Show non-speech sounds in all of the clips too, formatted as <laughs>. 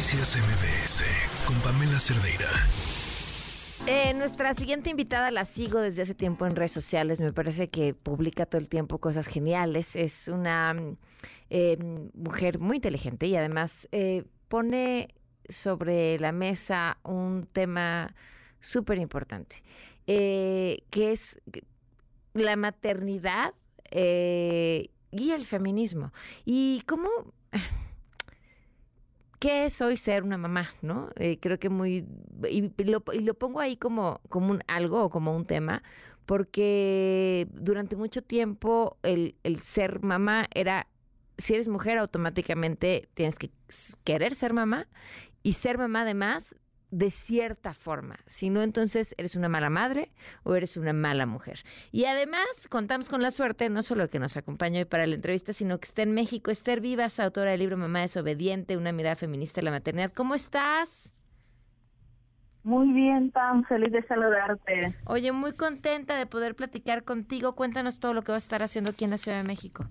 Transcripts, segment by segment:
Noticias MBS con Pamela Cerdeira. Eh, nuestra siguiente invitada la sigo desde hace tiempo en redes sociales. Me parece que publica todo el tiempo cosas geniales. Es una eh, mujer muy inteligente y además eh, pone sobre la mesa un tema súper importante, que es la maternidad y el feminismo. Y cómo <laughs> ¿qué es hoy ser una mamá? ¿no? Eh, creo que muy... Y lo, pongo ahí como, como un algo o como un tema, porque durante mucho tiempo el, el ser mamá era, si eres mujer automáticamente tienes que querer ser mamá y ser mamá además de cierta forma. Si no, entonces eres una mala madre o eres una mala mujer. Y además contamos con la suerte, no solo que nos acompañe hoy para la entrevista, sino que esté en México. Esther Vivas, autora del libro Mamá desobediente, una mirada feminista de la maternidad. ¿Cómo estás? Muy bien, Pam, feliz de saludarte. Oye, muy contenta de poder platicar contigo. Cuéntanos todo lo que vas a estar haciendo aquí en la Ciudad de México.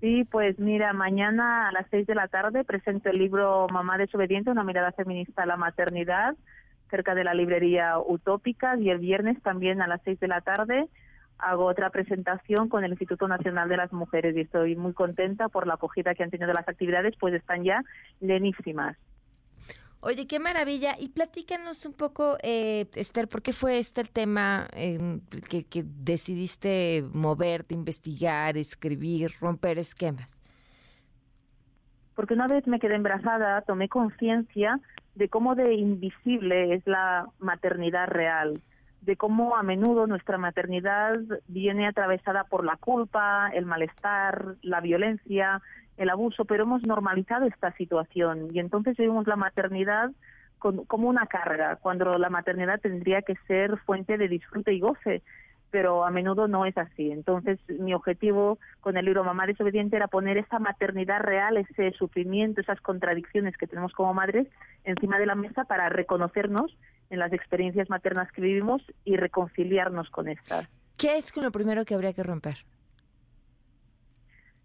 Sí, pues mira, mañana a las seis de la tarde presento el libro Mamá desobediente, una mirada feminista a la maternidad, cerca de la librería Utópica, y el viernes también a las seis de la tarde hago otra presentación con el Instituto Nacional de las Mujeres y estoy muy contenta por la acogida que han tenido las actividades, pues están ya llenísimas. Oye, qué maravilla. Y platícanos un poco, eh, Esther, ¿por qué fue este el tema que, que decidiste moverte, investigar, escribir, romper esquemas? Porque una vez me quedé embarazada, tomé conciencia de cómo de invisible es la maternidad real, de cómo a menudo nuestra maternidad viene atravesada por la culpa, el malestar, la violencia, el abuso, pero hemos normalizado esta situación y entonces vemos la maternidad como una carga, cuando la maternidad tendría que ser fuente de disfrute y goce, pero a menudo no es así. Entonces, mi objetivo con el libro Mamá desobediente era poner esa maternidad real, ese sufrimiento, esas contradicciones que tenemos como madres encima de la mesa para reconocernos en las experiencias maternas que vivimos y reconciliarnos con estas. ¿Qué es lo primero que habría que romper?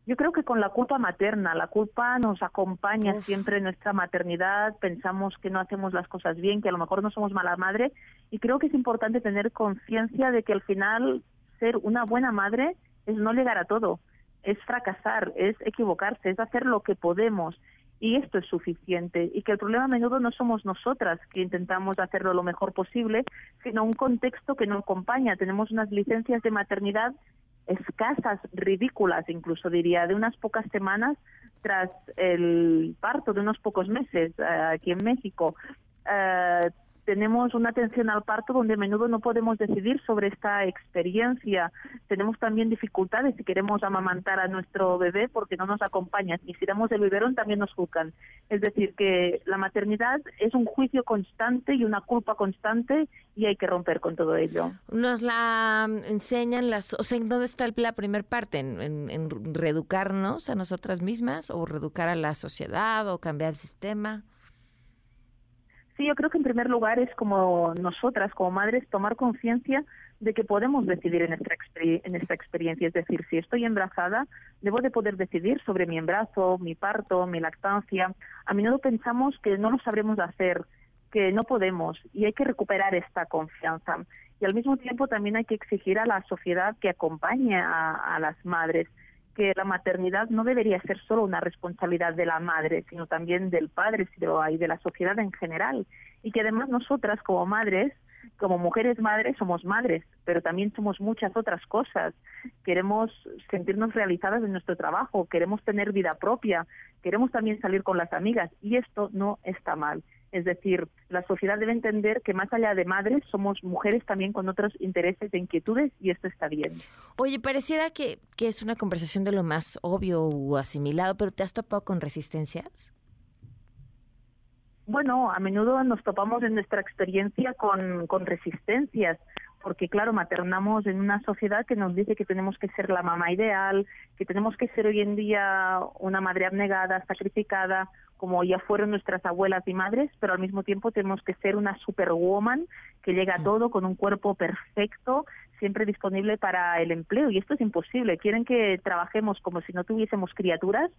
Yo creo que con la culpa materna, la culpa nos acompaña siempre en nuestra maternidad, pensamos que no hacemos las cosas bien, que a lo mejor no somos mala madre y creo que es importante tener conciencia de que al final ser una buena madre es no llegar a todo, es fracasar, es equivocarse, es hacer lo que podemos y esto es suficiente y que el problema a menudo no somos nosotras que intentamos hacerlo lo mejor posible, sino un contexto que no acompaña. Tenemos unas licencias de maternidad escasas, ridículas incluso diría, de unas pocas semanas tras el parto, de unos pocos meses eh, aquí en México. Eh, tenemos una atención al parto donde a menudo no podemos decidir sobre esta experiencia. Tenemos también dificultades si queremos amamantar a nuestro bebé porque no nos acompañan. Y si damos el biberón también nos juzgan. Es decir, que la maternidad es un juicio constante y una culpa constante y hay que romper con todo ello. Nos la enseñan las... O sea, ¿dónde está la primera parte? ¿En, en, en reeducarnos a nosotras mismas o reeducar a la sociedad o cambiar el sistema? Yo creo que en primer lugar es como nosotras, como madres, tomar conciencia de que podemos decidir en esta, en esta experiencia. Es decir, si estoy embarazada, debo de poder decidir sobre mi embarazo, mi parto, mi lactancia. A menudo pensamos que no lo sabremos hacer, que no podemos, y hay que recuperar esta confianza. Y al mismo tiempo también hay que exigir a la sociedad que acompañe a las madres que la maternidad no debería ser solo una responsabilidad de la madre, sino también del padre y de la sociedad en general. Y que además nosotras como madres, como mujeres madres, somos madres, pero también somos muchas otras cosas. Queremos sentirnos realizadas en nuestro trabajo, queremos tener vida propia, queremos también salir con las amigas y esto no está mal. Es decir, la sociedad debe entender que más allá de madres somos mujeres también con otros intereses e inquietudes y esto está bien. Oye, pareciera que, que es una conversación de lo más obvio o asimilado, pero ¿te has topado con resistencias? Bueno, a menudo nos topamos en nuestra experiencia con, con resistencias porque claro, maternamos en una sociedad que nos dice que tenemos que ser la mamá ideal, que tenemos que ser hoy en día una madre abnegada, sacrificada, como ya fueron nuestras abuelas y madres, pero al mismo tiempo tenemos que ser una superwoman que llega a todo con un cuerpo perfecto, siempre disponible para el empleo. Y esto es imposible. Quieren que trabajemos como si no tuviésemos criaturas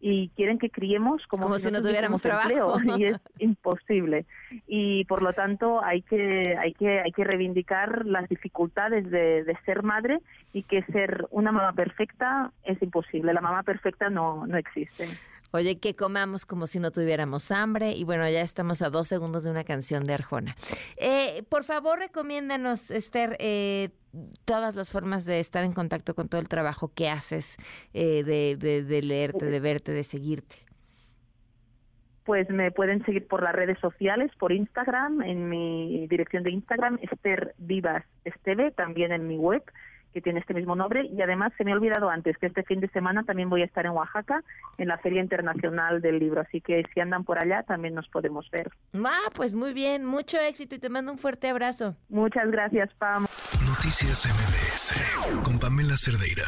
y quieren que criemos como, si, no tuviéramos trabajo. <laughs> Y es imposible. Y por lo tanto hay que hay que hay que reivindicar las dificultades de, de, ser madre y que ser una mamá perfecta es imposible. La mamá perfecta no no existe Oye, que comamos como si no tuviéramos hambre. Y bueno, ya estamos a dos segundos de una canción de Arjona. Eh, por favor, recomiéndanos, Esther, eh, todas las formas de estar en contacto con todo el trabajo que haces, eh, de, de, leerte, de verte, de seguirte. Pues me pueden seguir por las redes sociales, por Instagram, en mi dirección de Instagram, Esther Vivas Esteve, también en mi web que tiene este mismo nombre. Y además se me ha olvidado antes que este fin de semana también voy a estar en Oaxaca en la Feria Internacional del Libro. Así que si andan por allá también nos podemos ver. Ah, pues muy bien, mucho éxito y te mando un fuerte abrazo. Muchas gracias, Pam. Noticias MBS con Pamela Cerdeira.